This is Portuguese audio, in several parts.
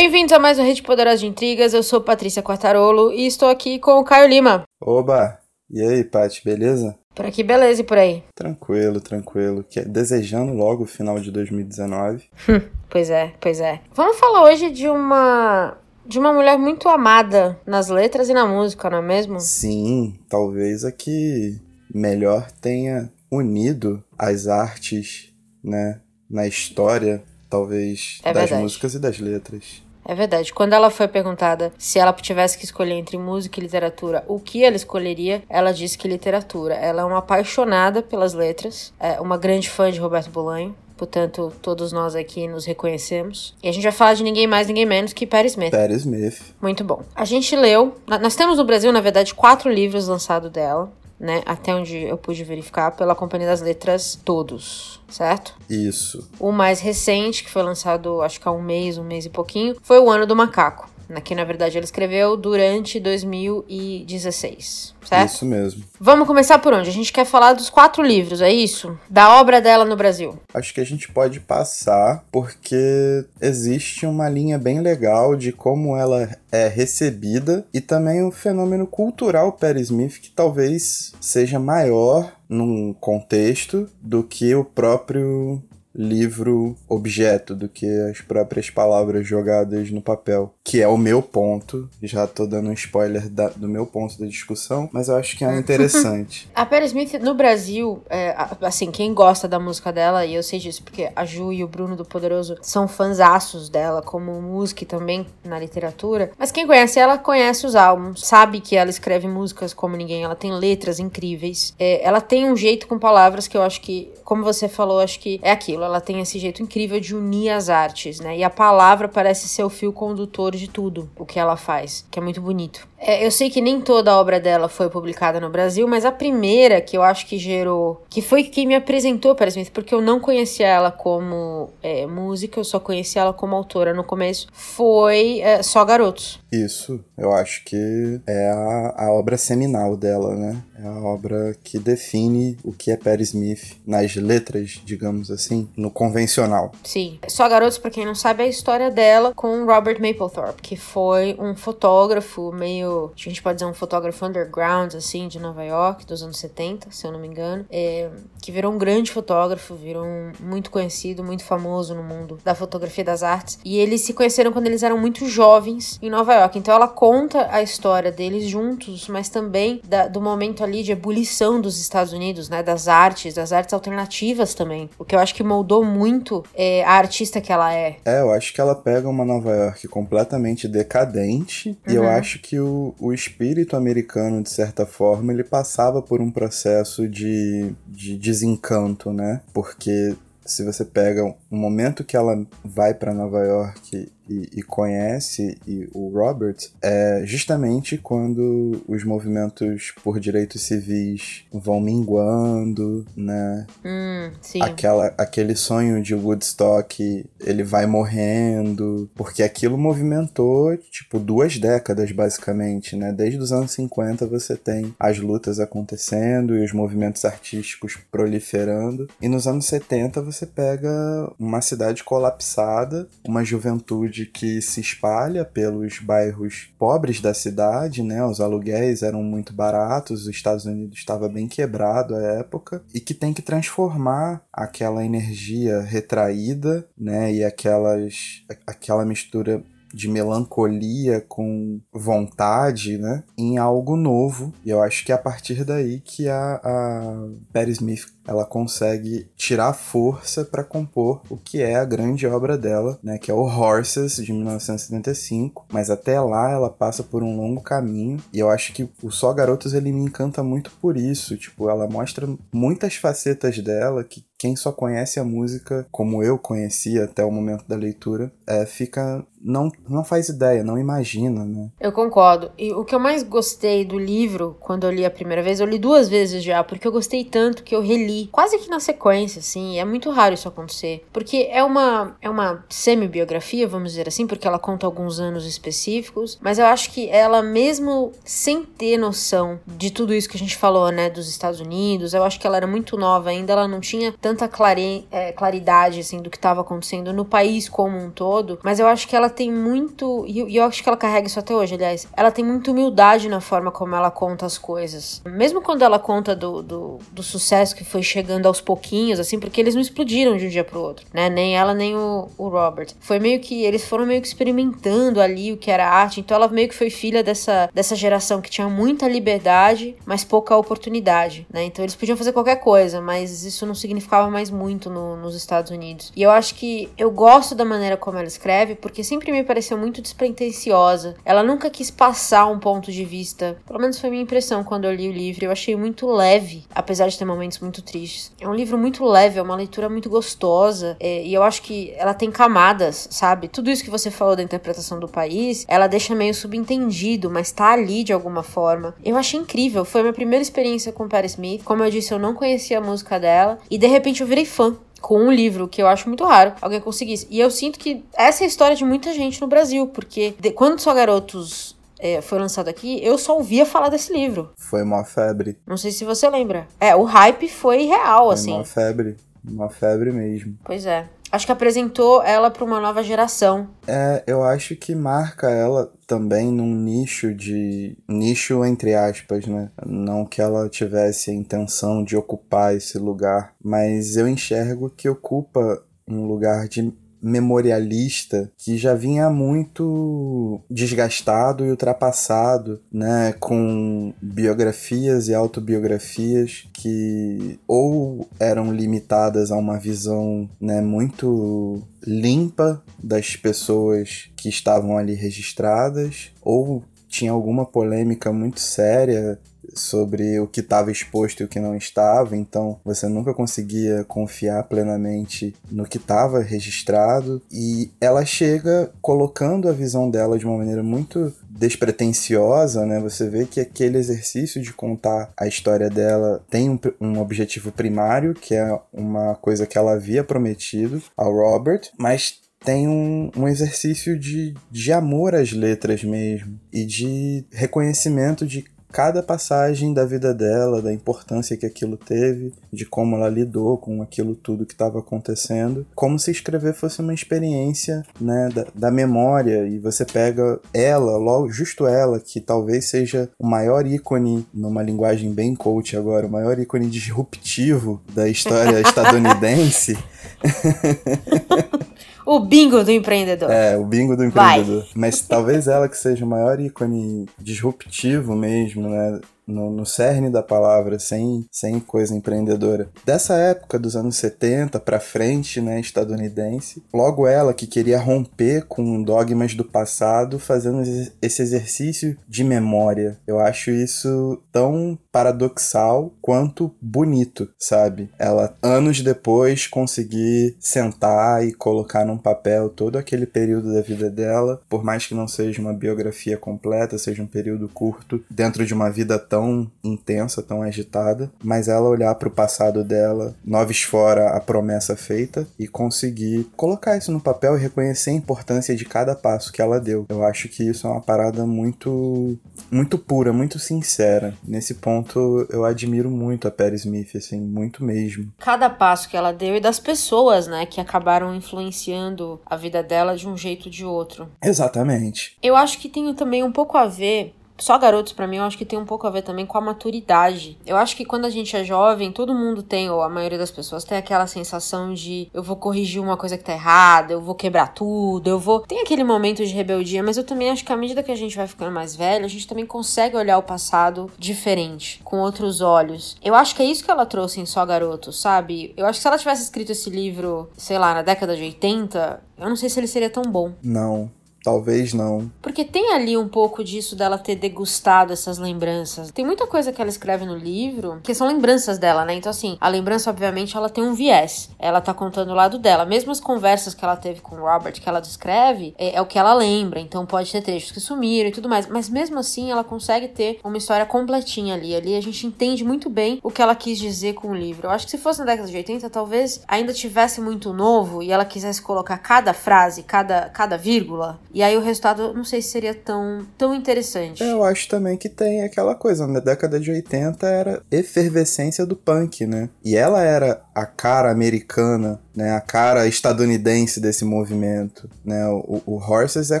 Bem-vindos a mais um Rede Poderosa de Intrigas. Eu sou Patrícia Quartarolo e estou aqui com o Caio Lima. Oba! E aí, Paty, beleza? Por aqui, beleza, e por aí? Tranquilo, tranquilo. Que- Desejando logo o final de 2019. Pois é, pois é. Vamos falar hoje de uma de uma mulher muito amada nas letras e na música, não é mesmo? Sim, talvez a que melhor tenha unido as artes, né, na história, talvez, É das verdade. músicas e das letras. É verdade. Quando ela foi perguntada se ela tivesse que escolher entre música e literatura, o que ela escolheria, ela disse que literatura. Ela é uma apaixonada pelas letras, é uma grande fã de Roberto Bolanho. Portanto, todos nós aqui nos reconhecemos. E a gente vai falar de ninguém mais, ninguém menos que Patti Smith. Perry Smith. Muito bom. A gente leu. Nós temos no Brasil, na verdade, quatro livros lançados dela, né? Até onde eu pude verificar, pela Companhia das Letras, todos, certo? Isso. O mais recente, que foi lançado acho que há um mês, um mês e pouquinho, foi O Ano do Macaco. Que na verdade ele escreveu durante 2016, certo? Isso mesmo. Vamos começar por onde? A gente quer falar dos quatro livros, é isso? Da obra dela no Brasil. Acho que a gente pode passar porque existe uma linha bem legal de como ela é recebida e também o fenômeno cultural Perry Smith que talvez seja maior num contexto do que o próprio livro objeto, do que as próprias palavras jogadas no papel, que é o meu ponto. Já tô dando um spoiler da- do meu ponto da discussão, mas eu acho que é interessante. A Perry Smith no Brasil, é, assim, quem gosta da música dela, e eu sei disso porque a Ju e o Bruno do Poderoso são fãzaços dela, como música e também na literatura. Mas quem conhece ela, conhece os álbuns, sabe que ela escreve músicas como ninguém, ela tem letras incríveis. É, ela tem um jeito com palavras que eu acho que, como você falou, acho que é aquilo. Ela tem esse jeito incrível de unir as artes, né? E a palavra parece ser o fio condutor de tudo o que ela faz, que é muito bonito. É, eu sei que nem toda a obra dela foi publicada no Brasil, mas a primeira que eu acho que gerou, que foi quem me apresentou para Smith, porque eu não conhecia ela como é, música, eu só conhecia ela como autora no começo, foi é, Só Garotos. Isso, eu acho que é a, a obra seminal dela, né? É a obra que define o que é Perry Smith nas letras, digamos assim, no convencional. Sim. Só Garotos, pra quem não sabe, é a história dela com Robert Mapplethorpe, que foi um fotógrafo meio. A gente pode dizer um fotógrafo underground, assim, de Nova York, dos anos 70, se eu não me engano. é, que virou um grande fotógrafo, virou um muito conhecido, muito famoso no mundo da fotografia e das artes. E eles se conheceram quando eles eram muito jovens em Nova York. Então ela conta a história deles juntos, mas também da- do momento ali de ebulição dos Estados Unidos, né? Das artes, das artes alternativas também. O que eu acho que moldou muito é, a artista que ela é. É, eu acho que ela pega uma Nova York completamente decadente e eu Uhum. acho que o, o espírito americano, de certa forma, ele passava por um processo de, de desencanto, né? Porque se você pega o momento que ela vai para Nova York e, e conhece e o Robert, é justamente quando os movimentos por direitos civis vão minguando, né? Hum, sim. Aquela, aquele sonho de Woodstock, ele vai morrendo, porque aquilo movimentou, tipo, duas décadas, basicamente, né? Desde os anos 50 você tem as lutas acontecendo e os movimentos artísticos proliferando, e nos anos 70 você pega uma cidade colapsada, uma juventude que se espalha pelos bairros pobres da cidade, né? Os aluguéis eram muito baratos, os Estados Unidos estava bem quebrado à época, e que tem que transformar aquela energia retraída, né? E aquelas aquela mistura de melancolia com vontade, né? Em algo novo. E eu acho que é a partir daí que a, a Patti Smith ela consegue tirar força para compor o que é a grande obra dela, né, que é o Horses de 1975, mas até lá ela passa por um longo caminho e eu acho que o Só Garotos ele me encanta muito por isso, tipo, ela mostra muitas facetas dela que quem só conhece a música como eu conhecia até o momento da leitura, é, fica não, não faz ideia, não imagina, né? Eu concordo. E o que eu mais gostei do livro, quando eu li a primeira vez, eu li duas vezes já, porque eu gostei tanto que eu reli, quase que na sequência, assim. É muito raro isso acontecer. Porque é uma, é uma semi-biografia, vamos dizer assim, porque ela conta alguns anos específicos, mas eu acho que ela, mesmo sem ter noção de tudo isso que a gente falou, né, dos Estados Unidos, eu acho que ela era muito nova ainda, ela não tinha tanta clare, é, claridade, assim, do que estava acontecendo no país como um todo, mas eu acho que ela ela tem muito. E eu acho que ela carrega isso até hoje, aliás. Ela tem muita humildade na forma como ela conta as coisas. Mesmo quando ela conta do, do, do sucesso que foi chegando aos pouquinhos, assim, porque eles não explodiram de um dia pro outro, né? Nem ela, nem o, o Robert. Foi meio que. Eles foram meio que experimentando ali o que era arte. Então ela meio que foi filha dessa, dessa geração que tinha muita liberdade, mas pouca oportunidade, né? Então eles podiam fazer qualquer coisa, mas isso não significava mais muito no, nos Estados Unidos. E eu acho que eu gosto da maneira como ela escreve, porque sempre sempre me pareceu muito despretensiosa. Ela nunca quis passar um ponto de vista. Pelo menos foi minha impressão quando eu li o livro. Eu achei muito leve, apesar de ter momentos muito tristes. É um livro muito leve, é uma leitura muito gostosa. É, e eu acho que ela tem camadas, sabe? Tudo isso que você falou da interpretação do país, ela deixa meio subentendido, mas tá ali de alguma forma. Eu achei incrível. Foi a minha primeira experiência com Perry Smith. Como eu disse, eu não conhecia a música dela. E de repente eu virei fã com um livro, que eu acho muito raro alguém conseguisse. E eu sinto que essa é a história de muita gente no Brasil, porque de, quando Só Garotos é, foi lançado aqui, eu só ouvia falar desse livro. Foi uma febre. Não sei se você lembra. É, o hype foi real, foi assim. Uma febre. Uma febre mesmo. Pois é. Acho que apresentou ela para uma nova geração. É, eu acho que marca ela também num nicho de. nicho entre aspas, né? Não que ela tivesse a intenção de ocupar esse lugar, mas eu enxergo que ocupa um lugar de memorialista que já vinha muito desgastado e ultrapassado, né, com biografias e autobiografias que ou eram limitadas a uma visão, né, muito limpa das pessoas que estavam ali registradas, ou tinha alguma polêmica muito séria sobre o que estava exposto e o que não estava, então você nunca conseguia confiar plenamente no que estava registrado. E ela chega colocando a visão dela de uma maneira muito despretensiosa, né? Você vê que aquele exercício de contar a história dela tem um, um, objetivo primário, que é uma coisa que ela havia prometido ao Robert, mas tem um, um exercício de, de amor às letras mesmo e de reconhecimento de cada passagem da vida dela, da importância que aquilo teve, de como ela lidou com aquilo tudo que estava acontecendo, como se escrever fosse uma experiência né, da, da, memória e você pega ela, logo justo ela, que talvez seja o maior ícone, numa linguagem bem coach agora, o maior ícone disruptivo da história estadunidense. O bingo do empreendedor. É, o bingo do empreendedor. Vai. Mas talvez ela que seja o maior ícone disruptivo mesmo, né? No, no cerne da palavra, sem, sem coisa empreendedora. Dessa época, dos anos 70 para frente, né, estadunidense, logo ela que queria romper com dogmas do passado, fazendo esse exercício de memória. Eu acho isso tão paradoxal quanto bonito, sabe? Ela, anos depois, conseguir sentar e colocar num papel todo aquele período da vida dela, por mais que não seja uma biografia completa, seja um período curto, dentro de uma vida tão tão intensa, tão agitada, mas ela olhar para o passado dela, noves fora a promessa feita e conseguir colocar isso no papel e reconhecer a importância de cada passo que ela deu. Eu acho que isso é uma parada muito muito pura, muito sincera. Nesse ponto eu admiro muito a Perry Smith, assim, muito mesmo. Cada passo que ela deu e das pessoas, né, que acabaram influenciando a vida dela de um jeito ou de outro. Exatamente. Eu acho que tem também um pouco a ver só garotos para mim eu acho que tem um pouco a ver também com a maturidade. Eu acho que quando a gente é jovem, todo mundo tem, ou a maioria das pessoas tem aquela sensação de eu vou corrigir uma coisa que tá errada, eu vou quebrar tudo, eu vou. Tem aquele momento de rebeldia, mas eu também acho que à medida que a gente vai ficando mais velho, a gente também consegue olhar o passado diferente, com outros olhos. Eu acho que é isso que ela trouxe em Só Garotos, sabe? Eu acho que se ela tivesse escrito esse livro, sei lá, na década de 80, eu não sei se ele seria tão bom. Não. Talvez não. Porque tem ali um pouco disso dela ter degustado essas lembranças. Tem muita coisa que ela escreve no livro que são lembranças dela, né? Então, assim, a lembrança, obviamente, ela tem um viés. Ela tá contando o lado dela. Mesmo as conversas que ela teve com o Robert, que ela descreve, é, é o que ela lembra. Então, pode ter trechos que sumiram e tudo mais. Mas mesmo assim, ela consegue ter uma história completinha ali. Ali a gente entende muito bem o que ela quis dizer com o livro. Eu acho que se fosse na década de 80, talvez ainda tivesse muito novo e ela quisesse colocar cada frase, cada, cada vírgula, e aí o resultado não sei se seria tão, tão interessante. Eu acho também que tem aquela coisa, na década de 80 era efervescência do punk, né? E ela era a cara americana, né? A cara estadunidense desse movimento, né? O, o Horses é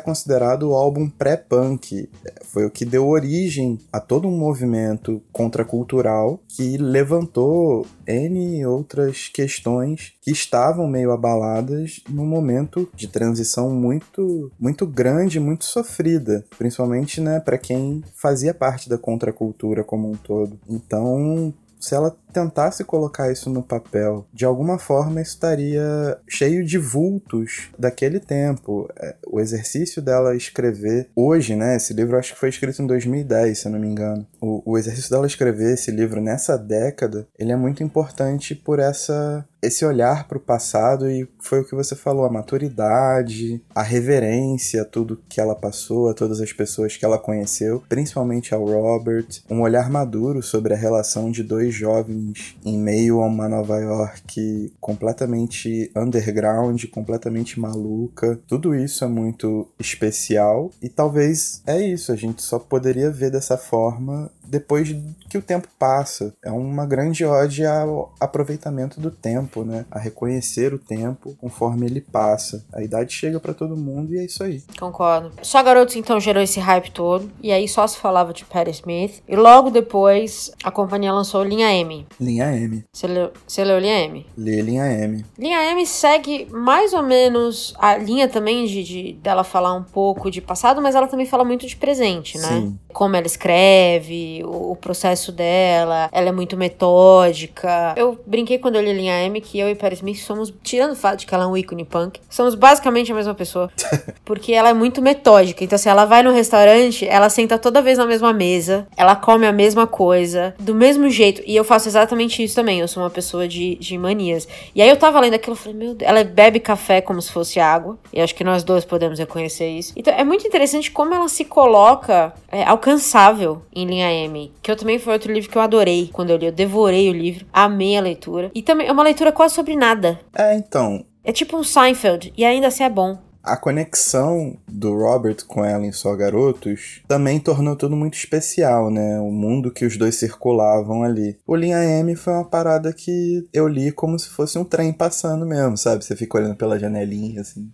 considerado o álbum pré-punk. Foi o que deu origem a todo um movimento contracultural que levantou N outras questões que estavam meio abaladas num momento de transição muito muito grande, muito sofrida, principalmente, né, para quem fazia parte da contracultura como um todo. Então, se ela tentasse colocar isso no papel, de alguma forma estaria cheio de vultos daquele tempo. É, o exercício dela escrever hoje, né? Esse livro acho que foi escrito em 2010, se eu não me engano. O, o exercício dela escrever esse livro nessa década, ele é muito importante por essa esse olhar para o passado e foi o que você falou, a maturidade, a reverência a tudo que ela passou, a todas as pessoas que ela conheceu, principalmente ao Robert, um olhar maduro sobre a relação de dois jovens em meio a uma Nova York completamente underground, completamente maluca. Tudo isso é muito especial e talvez é isso, a gente só poderia ver dessa forma depois que o tempo passa. É uma grande ode ao aproveitamento do tempo, né? A reconhecer o tempo conforme ele passa. A idade chega para todo mundo e é isso aí. Concordo. Só Garotos então gerou esse hype todo e aí só se falava de Patti Smith e logo depois a companhia lançou Linha M. Linha M. Você leu, você leu Linha M? Lê Linha M. Linha M segue mais ou menos a linha também de, de dela falar um pouco de passado, mas ela também fala muito de presente, né? Sim. Como ela escreve, o, o processo dela, ela é muito metódica. Eu brinquei quando eu li Linha M que eu e Paris Smith somos, tirando o fato de que ela é um ícone punk, somos basicamente a mesma pessoa. porque ela é muito metódica. Então, se ela vai no restaurante, ela senta toda vez na mesma mesa, ela come a mesma coisa, do mesmo jeito. E eu faço exatamente isso também. Eu sou uma pessoa de, de manias. E aí eu tava lendo aquilo e falei, meu Deus, ela bebe café como se fosse água. E acho que nós dois podemos reconhecer isso. Então é muito interessante como ela se coloca é, alcançável em linha M. Que eu também foi outro livro que eu adorei quando eu li. Eu devorei o livro, amei a leitura. E também é uma leitura quase sobre nada. É, então. É tipo um Seinfeld, e ainda assim é bom a conexão do Robert com ela em Só Garotos também tornou tudo muito especial, né? O mundo que os dois circulavam ali. O Linha M foi uma parada que eu li como se fosse um trem passando mesmo, sabe? Você fica olhando pela janelinha, assim.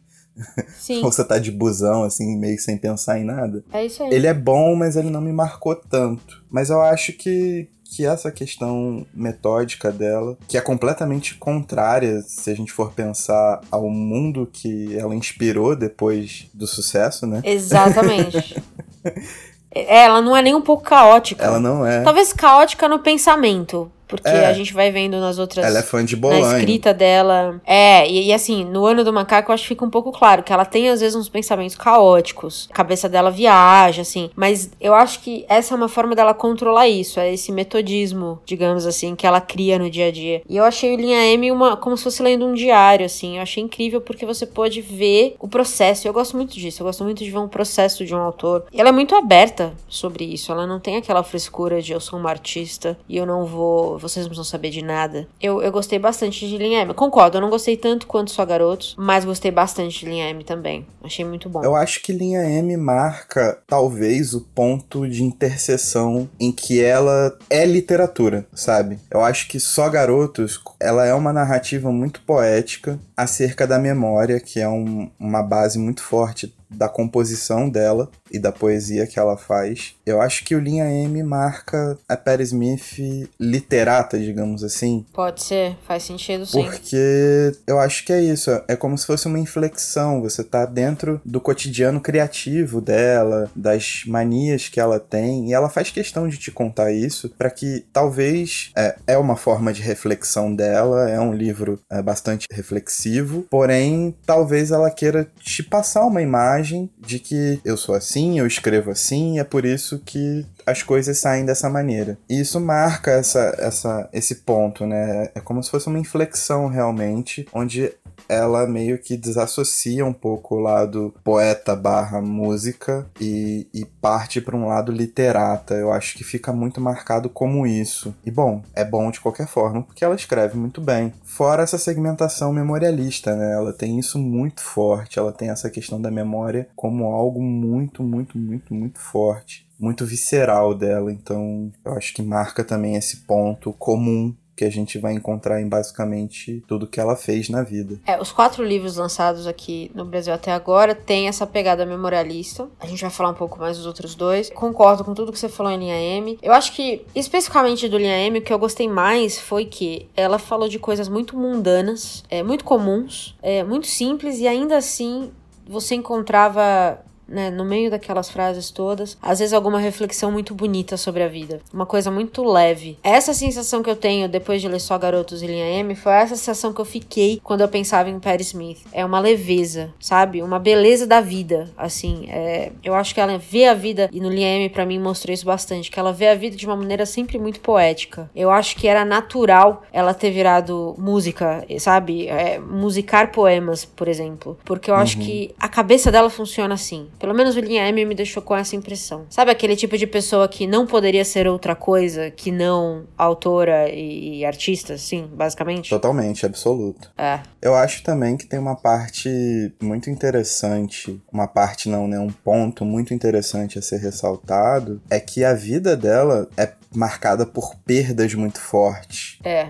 Sim. Ou você tá de busão, assim, meio sem pensar em nada. É isso aí. Ele é bom, mas ele não me marcou tanto. Mas eu acho que, que essa questão metódica dela, que é completamente contrária, se a gente for pensar ao mundo que ela inspirou depois do sucesso, né? Exatamente. É, ela não é nem um pouco caótica. Ela não é. Talvez caótica no pensamento, porque É. a gente vai vendo nas outras. Ela é fã de na Bolanho. escrita dela. É, e, e assim, no ano do macaco eu acho que fica um pouco claro que ela tem às vezes uns pensamentos caóticos. A cabeça dela viaja, assim. Mas eu acho que essa é uma forma dela controlar isso. É esse metodismo, digamos assim, que ela cria no dia a dia. E eu achei o Linha M uma, como se fosse lendo um diário, assim. Eu achei incrível porque você pode ver o processo. Eu gosto muito disso. Eu gosto muito de ver um processo de um autor. E ela é muito aberta sobre isso. Ela não tem aquela frescura de eu sou uma artista e eu não vou. Vocês não vão saber de nada. Eu, eu gostei bastante de Linha M. Concordo, eu não gostei tanto quanto Só Garotos, mas gostei bastante de Linha M também. Achei muito bom. Eu acho que Linha M marca, talvez, o ponto de interseção em que ela é literatura, sabe? Eu acho que Só Garotos, ela é uma narrativa muito poética acerca da memória, que é um- uma base muito forte da composição dela e da poesia que ela faz. Eu acho que o Linha M marca a Patti Smith literata, digamos assim, Pode ser, faz sentido sim. porque eu acho que é isso, é como se fosse uma inflexão, você tá dentro do cotidiano criativo dela, das manias que ela tem, e ela faz questão de te contar isso para que talvez é, é uma forma de reflexão dela, é um livro é, bastante reflexivo, porém talvez ela queira te passar uma imagem imagem de que eu sou assim, eu escrevo assim, é por isso que as coisas saem dessa maneira. E isso marca essa, essa, esse ponto, né? É como se fosse uma inflexão realmente, onde ela meio que desassocia um pouco o lado poeta barra música e, e parte para um lado literata. Eu acho que fica muito marcado como isso. E bom, é bom de qualquer forma porque ela escreve muito bem. Fora essa segmentação memorialista, né? Ela tem isso muito forte. Ela tem essa questão da memória como algo muito, muito, muito, muito forte muito visceral dela, então eu acho que marca também esse ponto comum que a gente vai encontrar em basicamente tudo que ela fez na vida. É, os quatro livros lançados aqui no Brasil até agora têm essa pegada memorialista. A gente vai falar um pouco mais dos outros dois. Concordo com tudo que você falou em linha M. Eu acho que, especificamente do linha M, o que eu gostei mais foi que ela falou de coisas muito mundanas, é, muito comuns, é, muito simples e ainda assim você encontrava né, no meio daquelas frases todas, às vezes alguma reflexão muito bonita sobre a vida, uma coisa muito leve. Essa sensação que eu tenho depois de ler só Garotos e Linha M foi essa sensação que eu fiquei quando eu pensava em Patti Smith. É uma leveza, sabe? Uma beleza da vida, assim. É, eu acho que ela vê a vida, e no Linha M para mim mostrou isso bastante, que ela vê a vida de uma maneira sempre muito poética. Eu acho que era natural ela ter virado música, sabe? É, musicar poemas, por exemplo. Porque eu acho uhum. que a cabeça dela funciona assim. Pelo menos o Linha M me deixou com essa impressão. Sabe aquele tipo de pessoa que não poderia ser outra coisa que não autora e, e artista, sim, basicamente? Totalmente, absoluto. É. Eu acho também que tem uma parte muito interessante, uma parte não, né, um ponto muito interessante a ser ressaltado, é que a vida dela é marcada por perdas muito fortes. É.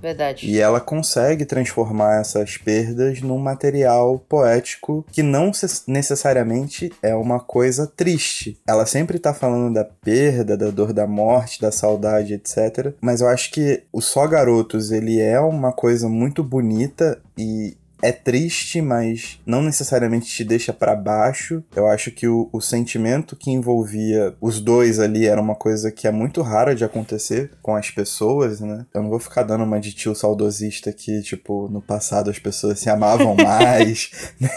Verdade. E ela consegue transformar essas perdas num material poético que não necessariamente é uma coisa triste. Ela sempre tá falando da perda, da dor da morte, da saudade, etc. Mas eu acho que o Só Garotos, ele é uma coisa muito bonita e é triste, mas não necessariamente te deixa para baixo. Eu acho que o, o, sentimento que envolvia os dois ali era uma coisa que é muito rara de acontecer com as pessoas, né? Eu não vou ficar dando uma de tio saudosista que, tipo, no passado as pessoas se amavam mais, né?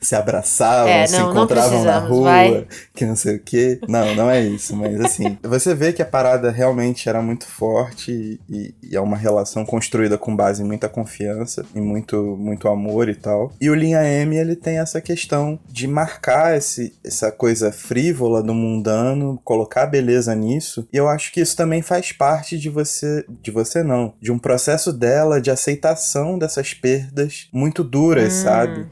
se abraçavam, é, não, se encontravam na rua, vai. que não sei o quê. Não, não é isso, mas assim, você vê que a parada realmente era muito forte e, e é uma relação construída com base em muita confiança e muito, muito amor e tal. E o Linha M, ele tem essa questão de marcar esse, essa coisa frívola do mundano, colocar beleza nisso. E eu acho que isso também faz parte de você, de você não, de um processo dela de aceitação dessas perdas muito duras, hum. sabe?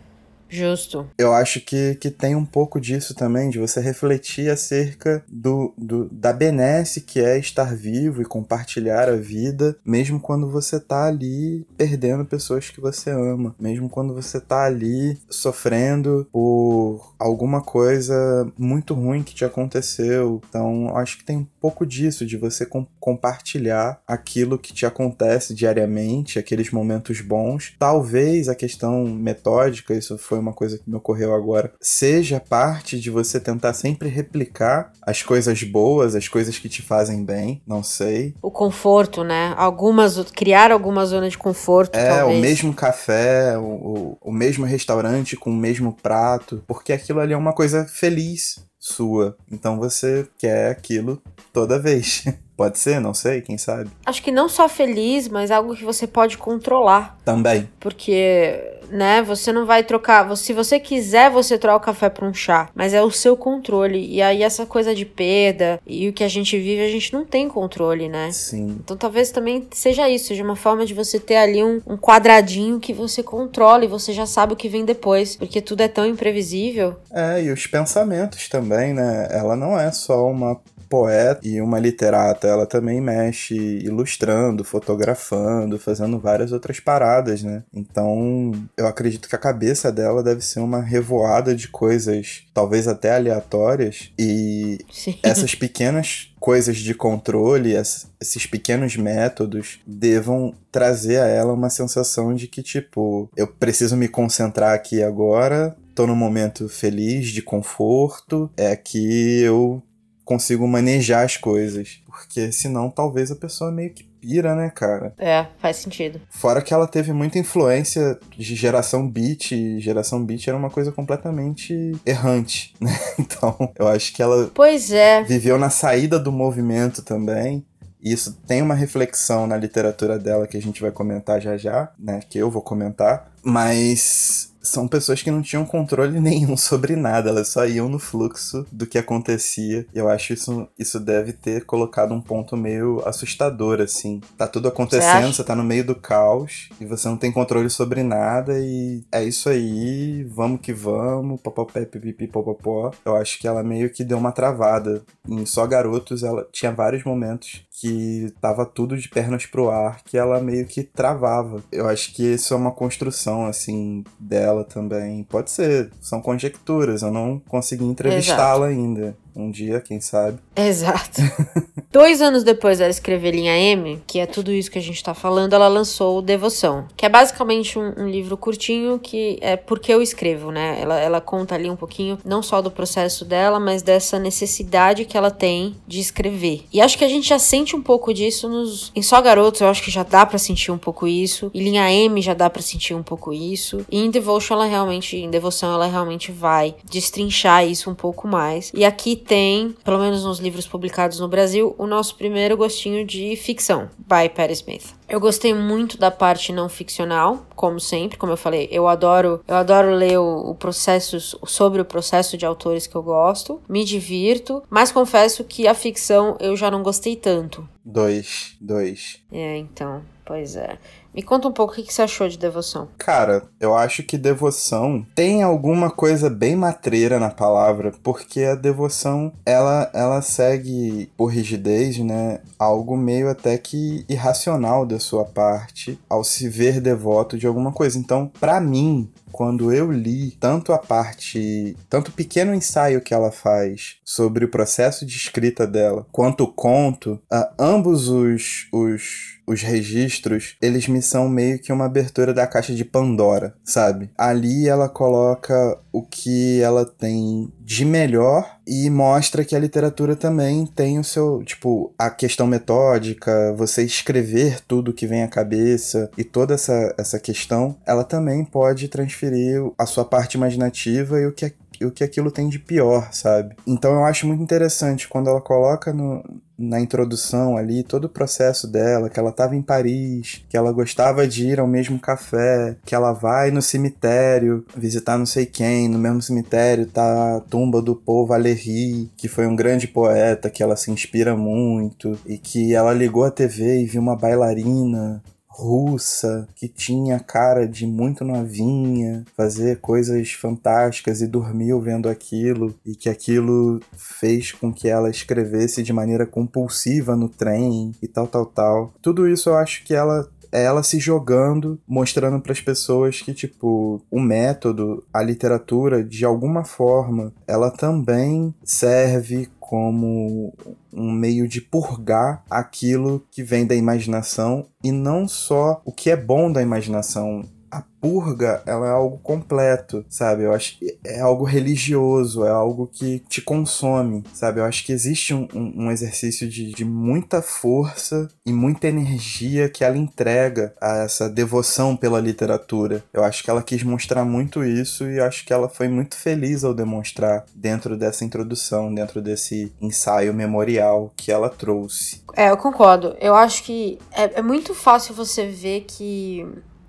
Justo. Eu acho que, que tem um pouco disso também, de você refletir acerca do, do, da benesse que é estar vivo e compartilhar a vida, mesmo quando você tá ali perdendo pessoas que você ama, mesmo quando você tá ali sofrendo por alguma coisa muito ruim que te aconteceu. Então, acho que tem um pouco disso, de você com, compartilhar aquilo que te acontece diariamente, aqueles momentos bons. Talvez a questão metódica, isso foi uma coisa que me ocorreu agora, seja parte de você tentar sempre replicar as coisas boas, as coisas que te fazem bem, não sei. O conforto, né? Algumas, criar alguma zona de conforto, É, talvez. o mesmo café, o, o, o mesmo restaurante com o mesmo prato, porque aquilo ali é uma coisa feliz sua. Então você quer aquilo toda vez. Pode ser, não sei, quem sabe. Acho que não só feliz, mas algo que você pode controlar. Também. Porque, né, você não vai trocar. Se você quiser, você troca o café por um chá. Mas é o seu controle. E aí, essa coisa de perda e o que a gente vive, a gente não tem controle, né? Sim. Então talvez também seja isso, seja uma forma de você ter ali um, um quadradinho que você controla e você já sabe o que vem depois. Porque tudo é tão imprevisível. É, e os pensamentos também, né? Ela não é só uma poeta e uma literata, ela também mexe ilustrando, fotografando, fazendo várias outras paradas, né? Então, eu acredito que a cabeça dela deve ser uma revoada de coisas, talvez até aleatórias, e Sim. essas pequenas coisas de controle, esses pequenos métodos devam trazer a ela uma sensação de que, tipo, eu preciso me concentrar aqui agora, tô num momento feliz, de conforto, é que eu consigo manejar as coisas. Porque senão talvez a pessoa meio que pira, né, cara? É, faz sentido. Fora que ela teve muita influência de geração beat, e geração beat era uma coisa completamente errante, né? Então, eu acho que ela Pois é. viveu na saída do movimento também. E isso tem uma reflexão na literatura dela que a gente vai comentar já já, né? Que eu vou comentar. Mas são pessoas que não tinham controle nenhum sobre nada, elas só iam no fluxo do que acontecia. Eu acho isso isso deve ter colocado um ponto meio assustador assim. Tá tudo Você acontecendo, acha? você tá no meio do caos e você não tem controle sobre nada e é isso aí, vamos que vamos, papapé, pipipi, popopó. Eu acho que ela meio que deu uma travada. Em Só Garotos, ela tinha vários momentos que tava tudo de pernas pro ar, que ela meio que travava. Eu acho que isso é uma construção, assim, dela também. Pode ser, são conjecturas, eu não consegui entrevistá-la ainda. Um dia, quem sabe. Exato. Dois anos depois dela escrever Linha M, que é tudo isso que a gente tá falando, ela lançou Devoção, que é basicamente um, um livro curtinho que é porque eu escrevo, né? Ela, ela conta ali um pouquinho, não só do processo dela, mas dessa necessidade que ela tem de escrever. E acho que a gente já sente um pouco disso nos. Em Só Garotos, eu acho que já dá pra sentir um pouco isso. Em Linha M já dá pra sentir um pouco isso. E em Devotion, ela realmente. Em Devoção, ela realmente vai destrinchar isso um pouco mais. E aqui tem, pelo menos nos livros publicados no Brasil, o nosso primeiro gostinho de ficção, by Patti Smith. Eu gostei muito da parte não ficcional, como sempre, como eu falei, eu adoro, eu adoro ler o, o processo sobre o processo de autores que eu gosto, me divirto, mas confesso que a ficção eu já não gostei tanto. Dois, dois. É, então, pois é. Me conta um pouco o que, você achou de Devoção. Cara, eu acho que devoção tem alguma coisa bem matreira na palavra, porque a devoção, ela, ela segue, por rigidez, né, algo meio até que irracional da sua parte ao se ver devoto de alguma coisa. Então, pra mim, quando eu li tanto a parte, tanto o pequeno ensaio que ela faz sobre o processo de escrita dela, quanto o conto, ambos os, os, os registros, eles me são meio que uma abertura da caixa de Pandora, sabe? Ali ela coloca o que ela tem de melhor e mostra que a literatura também tem o seu, tipo, a questão metódica, você escrever tudo que vem à cabeça e toda essa, essa questão, ela também pode transferir a sua parte imaginativa e o que o que aquilo tem de pior, sabe? Então eu acho muito interessante quando ela coloca no, na introdução ali todo o processo dela, que ela estava em Paris, que ela gostava de ir ao mesmo café, que ela vai no cemitério visitar não sei quem, no mesmo cemitério tá a tumba do Paul Valéry, que foi um grande poeta, que ela se inspira muito, e que ela ligou a TV e viu uma bailarina russa que tinha cara de muito novinha, fazer coisas fantásticas e dormiu vendo aquilo e que aquilo fez com que ela escrevesse de maneira compulsiva no trem e tal tal tal. Tudo isso eu acho que ela é ela se jogando, mostrando para as pessoas que, tipo, o método, a literatura, de alguma forma, ela também serve como um meio de purgar aquilo que vem da imaginação e não só o que é bom da imaginação. A purga, ela é algo completo, sabe? Eu acho que é algo religioso, é algo que te consome, sabe? Eu acho que existe um, um, exercício de, de muita força e muita energia que ela entrega a essa devoção pela literatura. Eu acho que ela quis mostrar muito isso e acho que ela foi muito feliz ao demonstrar dentro dessa introdução, dentro desse ensaio memorial que ela trouxe. É, eu concordo. Eu acho que é, é muito fácil você ver que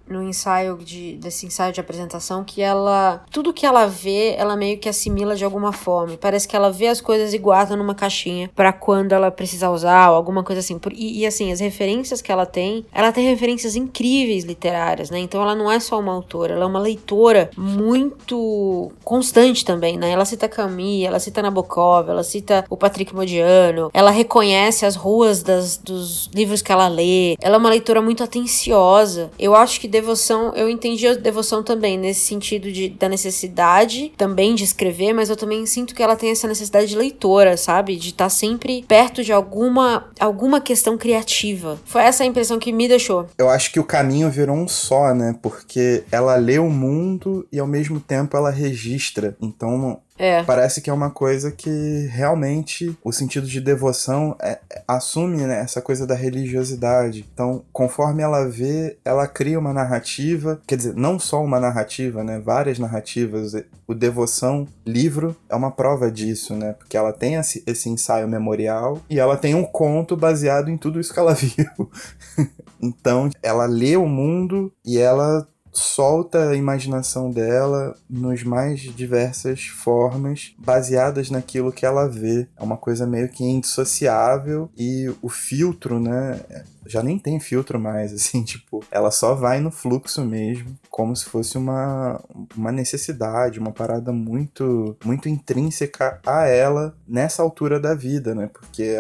no ensaio de, desse ensaio de apresentação que ela tudo que ela vê ela meio que assimila de alguma forma. Parece que ela vê as coisas e guarda numa caixinha para quando ela precisar usar ou alguma coisa assim. E, e, assim as referências que ela tem ela tem referências incríveis literárias né? Então ela não é só uma autora ela é uma leitora muito constante também né? Ela cita Camus ela cita Nabokov ela cita o Patrick Modiano ela reconhece as ruas das, dos livros que ela lê. Ela é uma leitora muito atenciosa. Eu acho que devoção, eu entendi a devoção também, nesse sentido de, da necessidade também de escrever, mas eu também sinto que ela tem essa necessidade de leitora, sabe? De estar tá sempre perto de alguma, alguma questão criativa. Foi essa a impressão que me deixou. Eu acho que o caminho virou um só, né? Porque ela lê o mundo e ao mesmo tempo ela registra. Então É. Parece que é uma coisa que realmente o sentido de devoção é, assume né, essa coisa da religiosidade. Então, conforme ela vê, ela cria uma narrativa, quer dizer, não só uma narrativa, né, várias narrativas. O Devoção livro é uma prova disso, né, porque ela tem esse, esse ensaio memorial e ela tem um conto baseado em tudo isso que ela viu. então, ela lê o mundo e ela solta a imaginação dela nos mais diversas formas, baseadas naquilo que ela vê. É uma coisa meio que indissociável e o filtro, né? Já nem tem filtro mais, assim, tipo, ela só vai no fluxo mesmo, como se fosse uma, uma necessidade, uma parada muito, muito intrínseca a ela nessa altura da vida, né? Porque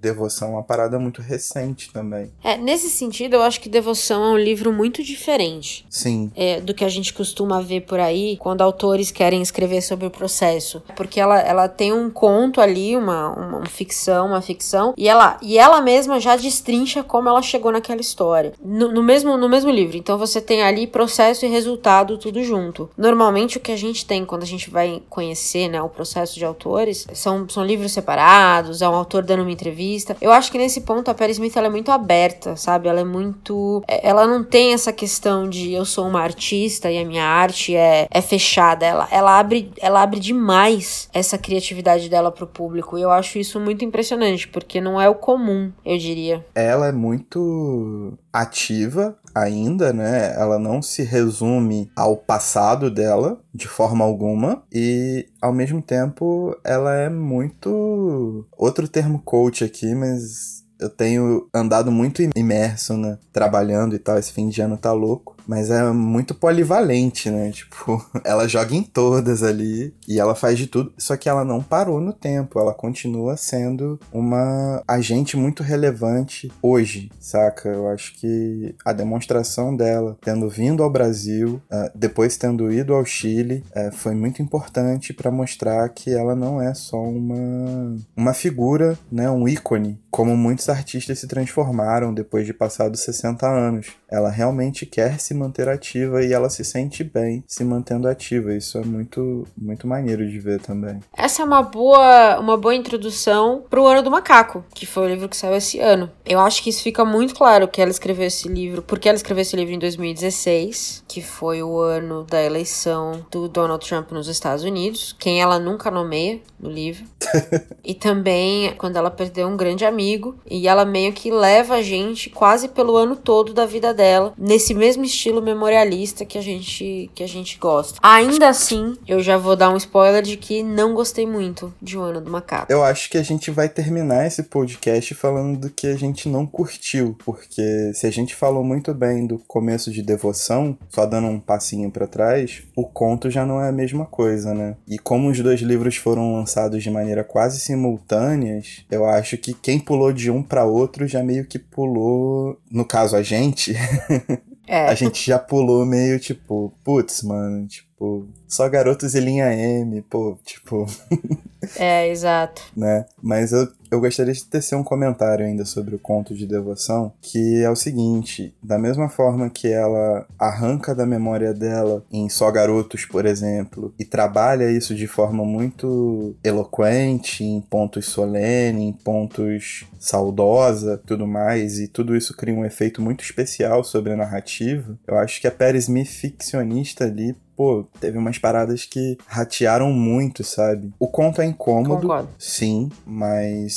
Devoção é uma parada muito recente também. É, nesse sentido, eu acho que Devoção é um livro muito diferente. Sim. É, do que a gente costuma ver por aí quando autores querem escrever sobre o processo. Porque ela, ela tem um conto ali, uma, uma, uma ficção, uma ficção, e ela, e ela mesma já destrincha como ela chegou naquela história. No, no, mesmo, no mesmo livro. Então você tem ali processo e resultado tudo junto. Normalmente o que a gente tem quando a gente vai conhecer né, o processo de autores são, são livros separados, é um autor dando uma entrevista eu acho que nesse ponto a Perry Smith ela é muito aberta, sabe? Ela é muito. É, ela não tem essa questão de eu sou uma artista e a minha arte é, é fechada. Ela, ela, abre, ela abre demais essa criatividade dela pro público. E eu acho isso muito impressionante, porque não é o comum, eu diria. Ela é muito ativa ainda, né? Ela não se resume ao passado dela de forma alguma e ao mesmo tempo ela é muito outro termo coach aqui, mas eu tenho andado muito imerso, né? Trabalhando e tal. Esse fim de ano tá louco. Mas é muito polivalente, né? Tipo, ela joga em todas ali e ela faz de tudo. Só que ela não parou no tempo. Ela continua sendo uma agente muito relevante hoje, saca? Eu acho que a demonstração dela, tendo vindo ao Brasil, uh, depois tendo ido ao Chile, uh, foi muito importante para mostrar que ela não é só uma, uma figura, né? Um ícone, como muitos artistas se transformaram depois de passados 60 anos. Ela realmente quer se manter ativa e ela se sente bem se mantendo ativa. Isso é muito, muito maneiro de ver também. Essa é uma boa, uma boa introdução pro Ano do Macaco, que foi o livro que saiu esse ano. Eu acho que isso fica muito claro que ela escreveu esse livro, porque ela escreveu esse livro em 2016, que foi o ano da eleição do Donald Trump nos Estados Unidos, quem ela nunca nomeia no livro. e também quando ela perdeu um grande amigo, e ela meio que leva a gente quase pelo ano todo da vida dela, nesse mesmo estilo estilo memorialista que a gente que a gente gosta. Ainda assim, eu já vou dar um spoiler de que não gostei muito de O Ano do Macaco. Eu acho que a gente vai terminar esse podcast falando do que a gente não curtiu, porque se a gente falou muito bem do começo de Devoção, só dando um passinho para trás, o conto já não é a mesma coisa, né? E como os dois livros foram lançados de maneira quase simultâneas, eu acho que quem pulou de um para outro já meio que pulou, no caso a gente, É. A gente já pulou meio tipo, putz, mano, tipo, só garotos e linha M, pô, tipo. é, exato. Né? Mas eu, eu gostaria de tecer um comentário ainda sobre o conto de devoção, que é o seguinte: da mesma forma que ela arranca da memória dela em Só Garotos, por exemplo, e trabalha isso de forma muito eloquente, em pontos solenes, em pontos saudosa, tudo mais, e tudo isso cria um efeito muito especial sobre a narrativa. Eu acho que a Perry Smith ficcionista ali pô, teve umas paradas que ratearam muito, sabe? O conto é incômodo, Concordo. sim, mas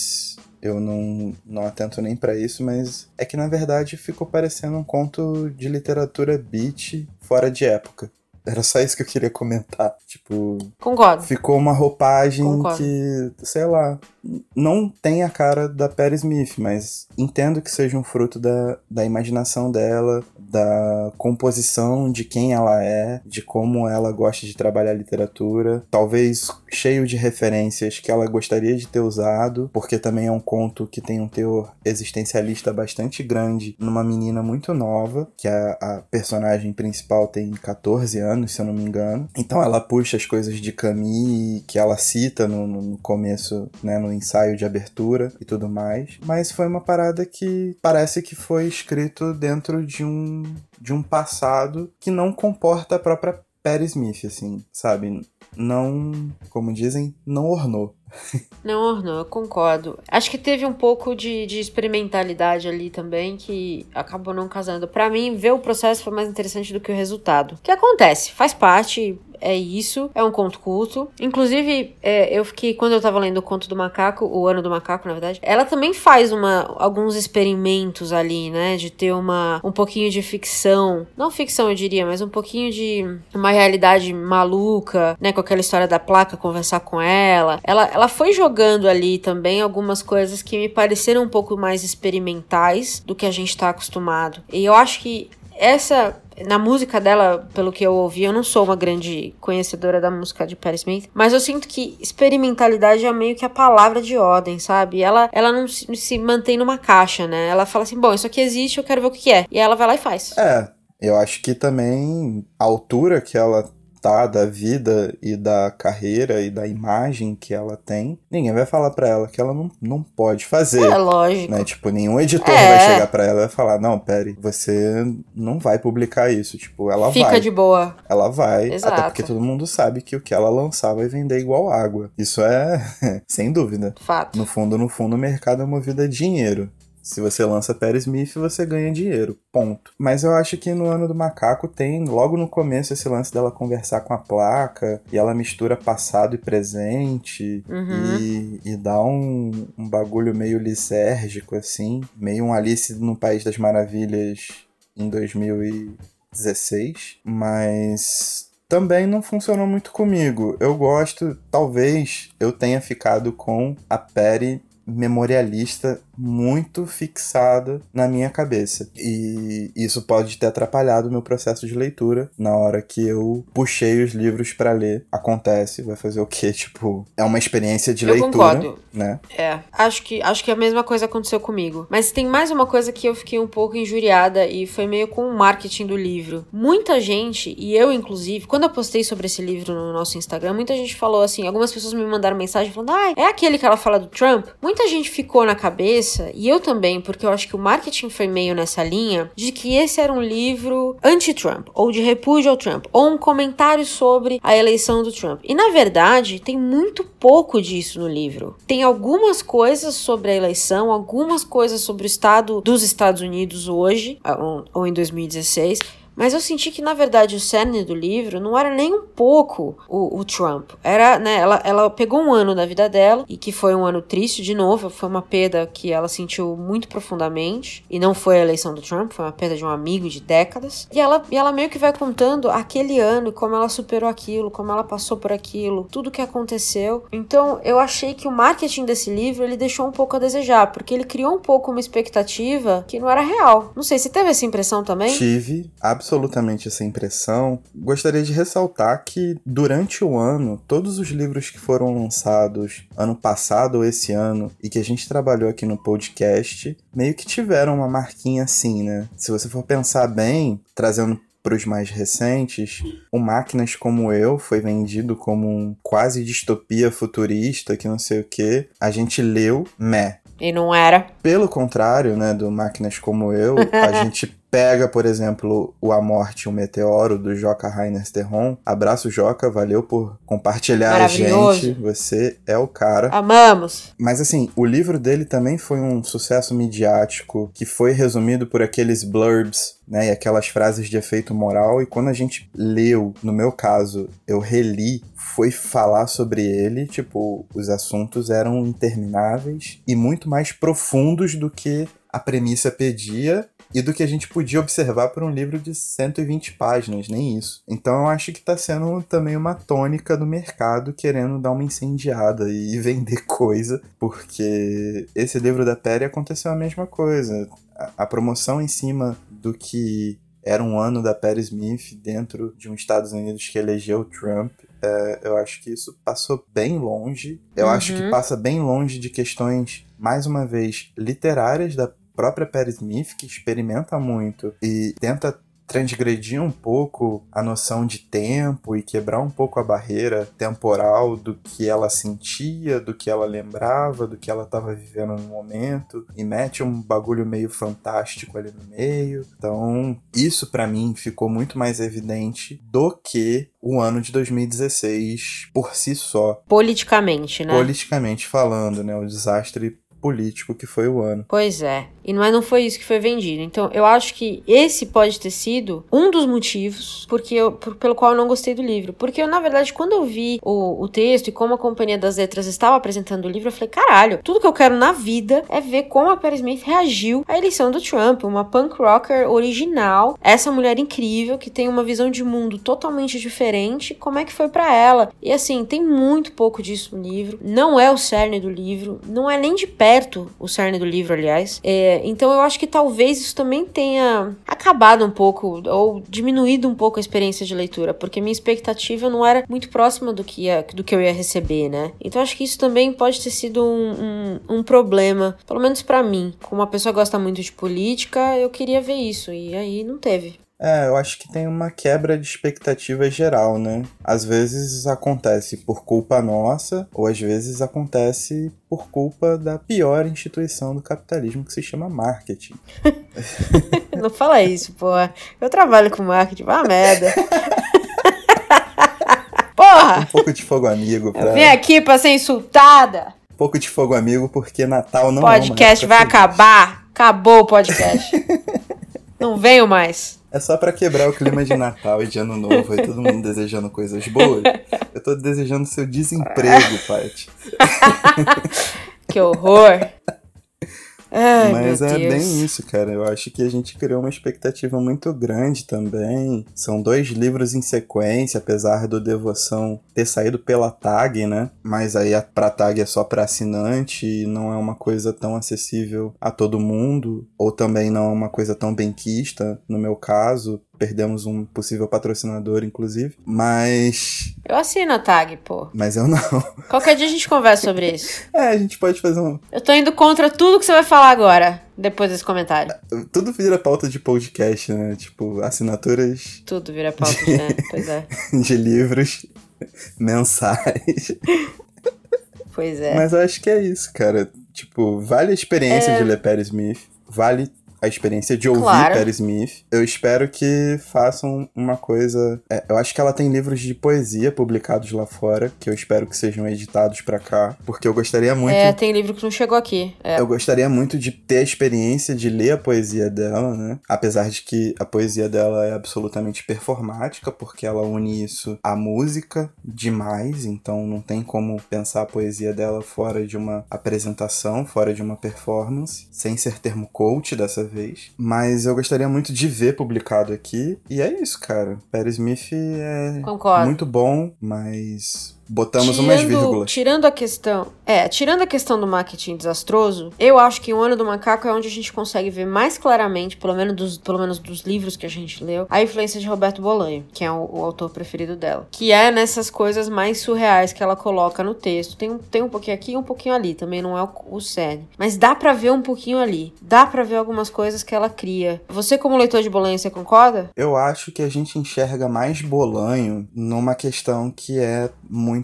eu não, não atento nem para isso, mas é que na verdade ficou parecendo um conto de literatura beat fora de época. Era só isso que eu queria comentar. Tipo. Concordo. Ficou uma roupagem Concordo. que, sei lá, não tem a cara da Perry Smith, mas entendo que seja um fruto da, da imaginação dela, da composição de quem ela é, de como ela gosta de trabalhar literatura. Talvez cheio de referências que ela gostaria de ter usado, porque também é um conto que tem um teor existencialista bastante grande numa menina muito nova, que a, a personagem principal tem 14 anos, se eu não me engano. Então ela puxa as coisas de Camille que ela cita no, no começo, né, no ensaio de abertura e tudo mais. Mas foi uma parada que parece que foi escrito dentro de um, de um passado que não comporta a própria Perry Smith, assim, sabe? não, como dizem, não ornou. Não ornou, eu concordo. Acho que teve um pouco de, de experimentalidade ali também que acabou não casando. Para mim, ver o processo foi mais interessante do que o resultado. O que acontece? Faz parte, é isso, é um conto culto. Inclusive, é, eu fiquei, quando eu tava lendo o conto do macaco, o ano do macaco, na verdade, ela também faz uma, alguns experimentos ali, né? De ter uma, um pouquinho de ficção. Não ficção, eu diria, mas um pouquinho de uma realidade maluca, né? Com aquela história da placa conversar com ela. Ela, ela foi jogando ali também algumas coisas que me pareceram um pouco mais experimentais do que a gente tá acostumado. E eu acho que essa na música dela, pelo que eu ouvi, eu não sou uma grande conhecedora da música de Perry Smith, mas eu sinto que experimentalidade é meio que a palavra de ordem, sabe? Ela, ela não se, se mantém numa caixa, né? Ela fala assim: bom, isso aqui existe, eu quero ver o que é. E ela vai lá e faz. É, eu acho que também a altura que ela tá da vida e da carreira e da imagem que ela tem, ninguém vai falar para ela que ela não, não pode fazer. É lógico. Né? Tipo, nenhum editor é. vai chegar para ela e falar: "Não, pere, você não vai publicar isso". Tipo, ela Fica vai. Fica de boa. Ela vai, Exato. até porque todo mundo sabe que o que ela lançar vai vender igual água. Isso é sem dúvida. Fato. No fundo, no fundo, o mercado é movido a dinheiro. Se você lança Perry Smith, você ganha dinheiro. Ponto. Mas eu acho que no ano do macaco tem, logo no começo, esse lance dela conversar com a placa e ela mistura passado e presente uhum. e, e dá um, um bagulho meio lisérgico, assim. Meio um Alice no País das Maravilhas em 2016. Mas também não funcionou muito comigo. Eu gosto, talvez eu tenha ficado com a Perry memorialista muito fixada na minha cabeça. E isso pode ter atrapalhado o meu processo de leitura na hora que eu puxei os livros para ler. Acontece, vai fazer o quê? Tipo, é uma experiência de eu leitura, concordo. né? É, acho que acho que a mesma coisa aconteceu comigo. Mas tem mais uma coisa que eu fiquei um pouco injuriada e foi meio com o marketing do livro. Muita gente, e eu inclusive, quando eu postei sobre esse livro no nosso Instagram, muita gente falou assim, algumas pessoas me mandaram mensagem falando: "Ah, é aquele que ela fala do Trump?". Muita gente ficou na cabeça cabeça, e eu também, porque eu acho que o marketing foi meio nessa linha, de que esse era um livro anti-Trump, ou de repúdio ao Trump, ou um comentário sobre a eleição do Trump. E na verdade, tem muito pouco disso no livro. Tem algumas coisas sobre a eleição, algumas coisas sobre o estado dos Estados Unidos hoje, ou em 2016 mas eu senti que, na verdade, o cerne do livro não era nem um pouco o, o, Trump. Era, né, ela, ela pegou um ano da vida dela, e que foi um ano triste, de novo, foi uma perda que ela sentiu muito profundamente, e não foi a eleição do Trump, foi uma perda de um amigo de décadas. E ela, e ela meio que vai contando aquele ano, como ela superou aquilo, como ela passou por aquilo, tudo que aconteceu. Então, eu achei que o marketing desse livro, ele deixou um pouco a desejar, porque ele criou um pouco uma expectativa que não era real. Não sei, se teve essa impressão também? Tive, absolutamente absolutamente essa impressão, gostaria de ressaltar que durante o ano, todos os livros que foram lançados ano passado ou esse ano e que a gente trabalhou aqui no podcast, meio que tiveram uma marquinha assim, né? Se você for pensar bem, trazendo para os mais recentes, o Máquinas Como Eu foi vendido como um quase distopia futurista, que não sei o que. A gente leu, meh. E não era. Pelo contrário, né, do Máquinas Como Eu, a gente pega, por exemplo, o A Morte, o Meteoro, do Joca Rainer Terron. Abraço, Joca, valeu por compartilhar a gente. Você é o cara. Amamos! Mas assim, o livro dele também foi um sucesso midiático que foi resumido por aqueles blurbs, né, e aquelas frases de efeito moral. E quando a gente leu, no meu caso, eu reli, foi falar sobre ele, tipo, os assuntos eram intermináveis e muito mais profundos do que a premissa pedia e do que a gente podia observar por um livro de 120 páginas, nem isso. Então eu acho que está sendo também uma tônica do mercado querendo dar uma incendiada e vender coisa, porque esse livro da Perry aconteceu a mesma coisa. A, promoção em cima do que era um ano da Perry Smith dentro de um Estados Unidos que elegeu Trump. É, eu acho que isso passou bem longe. Eu uhum. acho que passa bem longe de questões, mais uma vez, literárias da própria Perry Smith, que experimenta muito e tenta transgredir um pouco a noção de tempo e quebrar um pouco a barreira temporal do que ela sentia, do que ela lembrava, do que ela estava vivendo no momento e mete um bagulho meio fantástico ali no meio. Então, isso para mim ficou muito mais evidente do que o ano de 2016 por si só. Politicamente, né? Politicamente falando, né? O desastre político que foi o ano. Pois é. E não, é, não foi isso que foi vendido. Então, eu acho que esse pode ter sido um dos motivos porque eu, por, pelo qual eu não gostei do livro. Porque eu, na verdade, quando eu vi o, o texto e como a Companhia das Letras estava apresentando o livro, eu falei, caralho, tudo que eu quero na vida é ver como a Perry Smith reagiu à eleição do Trump. Uma punk rocker original, essa mulher incrível que tem uma visão de mundo totalmente diferente, como é que foi para ela? E assim, tem muito pouco disso no livro. Não é o cerne do livro, não é nem de o cerne do livro, aliás. É, então eu acho que talvez isso também tenha acabado um pouco ou diminuído um pouco a experiência de leitura, porque minha expectativa não era muito próxima do que, ia, do que eu ia receber, né? Então acho que isso também pode ter sido um, um, um problema, pelo menos para mim. Como uma pessoa gosta muito de política, eu queria ver isso e aí não teve. É, eu acho que tem uma quebra de expectativa geral, né? Às vezes acontece por culpa nossa, ou às vezes acontece por culpa da pior instituição do capitalismo que se chama marketing. Não fala isso, pô. Eu trabalho com marketing, vá merda. Porra! Um pouco de fogo amigo pra... Eu vim aqui pra ser insultada. Um pouco de fogo amigo porque Natal não podcast é vai feliz. acabar. Acabou o podcast. não venho mais. É só para quebrar o clima de Natal e de Ano Novo e todo mundo desejando coisas boas. Eu tô desejando seu desemprego, Paty. que horror! Ai, Mas é Deus. bem isso, cara. Eu acho que a gente criou uma expectativa muito grande também. São dois livros em sequência, apesar do Devoção ter saído pela tag, né? Mas aí a pra tag é só para assinante e não é uma coisa tão acessível a todo mundo, ou também não é uma coisa tão benquista, no meu caso, perdemos um possível patrocinador, inclusive. Mas. Eu assino a tag, pô. Mas eu não. Qualquer dia a gente conversa sobre isso. É, a gente pode fazer um. Eu tô indo contra tudo que você vai falar agora, depois desse comentário. Tudo vira pauta de podcast, né? Tipo, assinaturas. Tudo vira pauta, de... né? Pois é. De livros mensais. Pois é. Mas eu acho que é isso, cara. Tipo, vale a experiência É. de ler Perry Smith. Vale a experiência de ouvir Claro. Perry Smith. Eu espero que façam uma coisa. é, eu acho que ela tem livros de poesia publicados lá fora, que eu espero que sejam editados pra cá, porque eu gostaria muito. É, tem livro que não chegou aqui. É. Eu gostaria muito de ter a experiência de ler a poesia dela, né? Apesar de que a poesia dela é absolutamente performática, porque ela une isso à música demais, então não tem como pensar a poesia dela fora de uma apresentação, fora de uma performance, sem ser termo coach dessa vez. Mas eu gostaria muito de ver publicado aqui, e é isso, cara. Perry Smith é Concordo. muito bom, mas botamos umas vírgulas. tirando a questão. É, tirando a questão do marketing desastroso, eu acho que o ano do macaco é onde a gente consegue ver mais claramente, pelo menos dos, pelo menos dos livros que a gente leu, a influência de Roberto Bolanho, que é o, o autor preferido dela. Que é nessas coisas mais surreais que ela coloca no texto. Tem um, tem um pouquinho aqui e um pouquinho ali, também não é o, o cerne. Mas dá pra ver um pouquinho ali. Dá pra ver algumas coisas que ela cria. Você, como leitor de Bolanho, você concorda? Eu acho que a gente enxerga mais Bolanho numa questão que é muito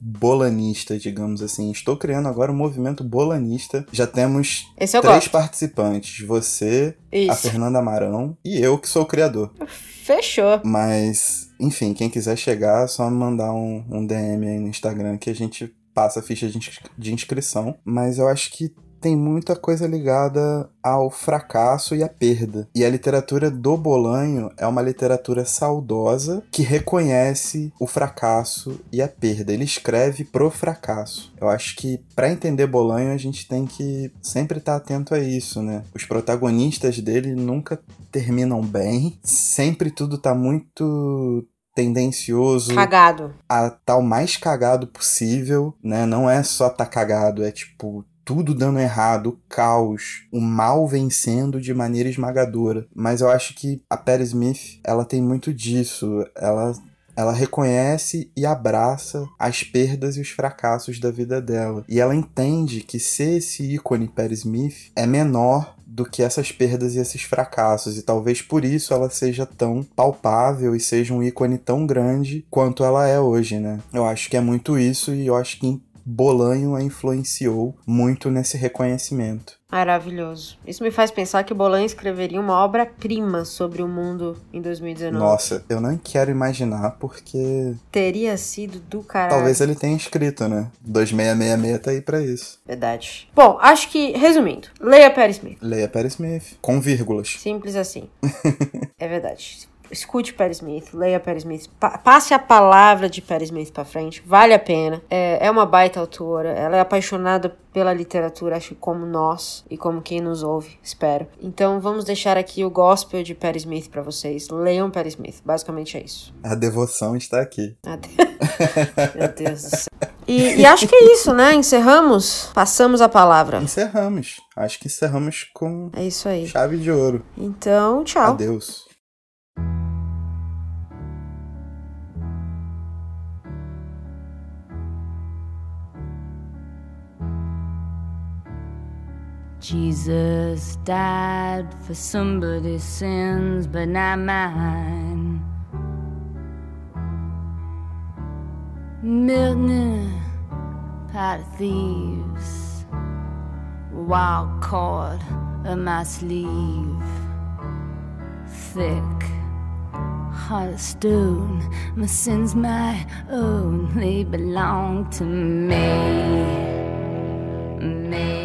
bolanista, digamos assim. Estou criando agora um movimento bolanista. Já temos três gosto. participantes: você, a Isso. Fernanda Marão e eu, que sou o criador. Fechou. Mas, enfim, quem quiser chegar, é só mandar um, um DM aí no Instagram que a gente passa a ficha de, de inscrição. Mas eu acho que tem muita coisa ligada ao fracasso e à perda. E a literatura do Bolanho é uma literatura saudosa que reconhece o fracasso e a perda. Ele escreve pro fracasso. Eu acho que para entender Bolanho a gente tem que sempre estar atento a isso, né? Os protagonistas dele nunca terminam bem. Sempre tudo tá muito tendencioso Cagado. a tá o mais cagado possível, né? Não é só tá cagado, é tipo tudo dando errado, caos, o mal vencendo de maneira esmagadora. Mas eu acho que a Perry Smith, ela tem muito disso. Ela ela reconhece e abraça as perdas e os fracassos da vida dela. E ela entende que ser esse ícone Perry Smith é menor do que essas perdas e esses fracassos, e talvez por isso ela seja tão palpável e seja um ícone tão grande quanto ela é hoje, né? Eu acho que é muito isso e eu acho que Bolanho a influenciou muito nesse reconhecimento. Maravilhoso. Isso me faz pensar que Bolanho escreveria uma obra-prima sobre o mundo em 2019. Nossa, eu não quero imaginar porque. Teria sido do caralho. Talvez ele tenha escrito, né? 2666 tá aí pra isso. Verdade. Bom, acho que, resumindo, leia Perry Smith. Leia Perry Smith. Com vírgulas. Simples assim. é verdade escute Perry Smith, leia Perry Smith, pa passe a palavra de Perry Smith para frente, vale a pena. É, é uma baita autora, ela é apaixonada pela literatura, acho que como nós e como quem nos ouve, espero. Então vamos deixar aqui o gospel de Perry Smith para vocês. Leiam Perry Smith, basicamente é isso. A devoção está aqui. Meu Deus do céu. E, e, acho que é isso, né? Encerramos? Passamos a palavra. Encerramos. Acho que encerramos com. É isso aí. Chave de ouro. Então, tchau. Adeus. Jesus died for somebody's sins, but not mine. Milton, pot of thieves, wild cord of my sleeve, thick heart of stone. My sins, my own, they belong to me. me.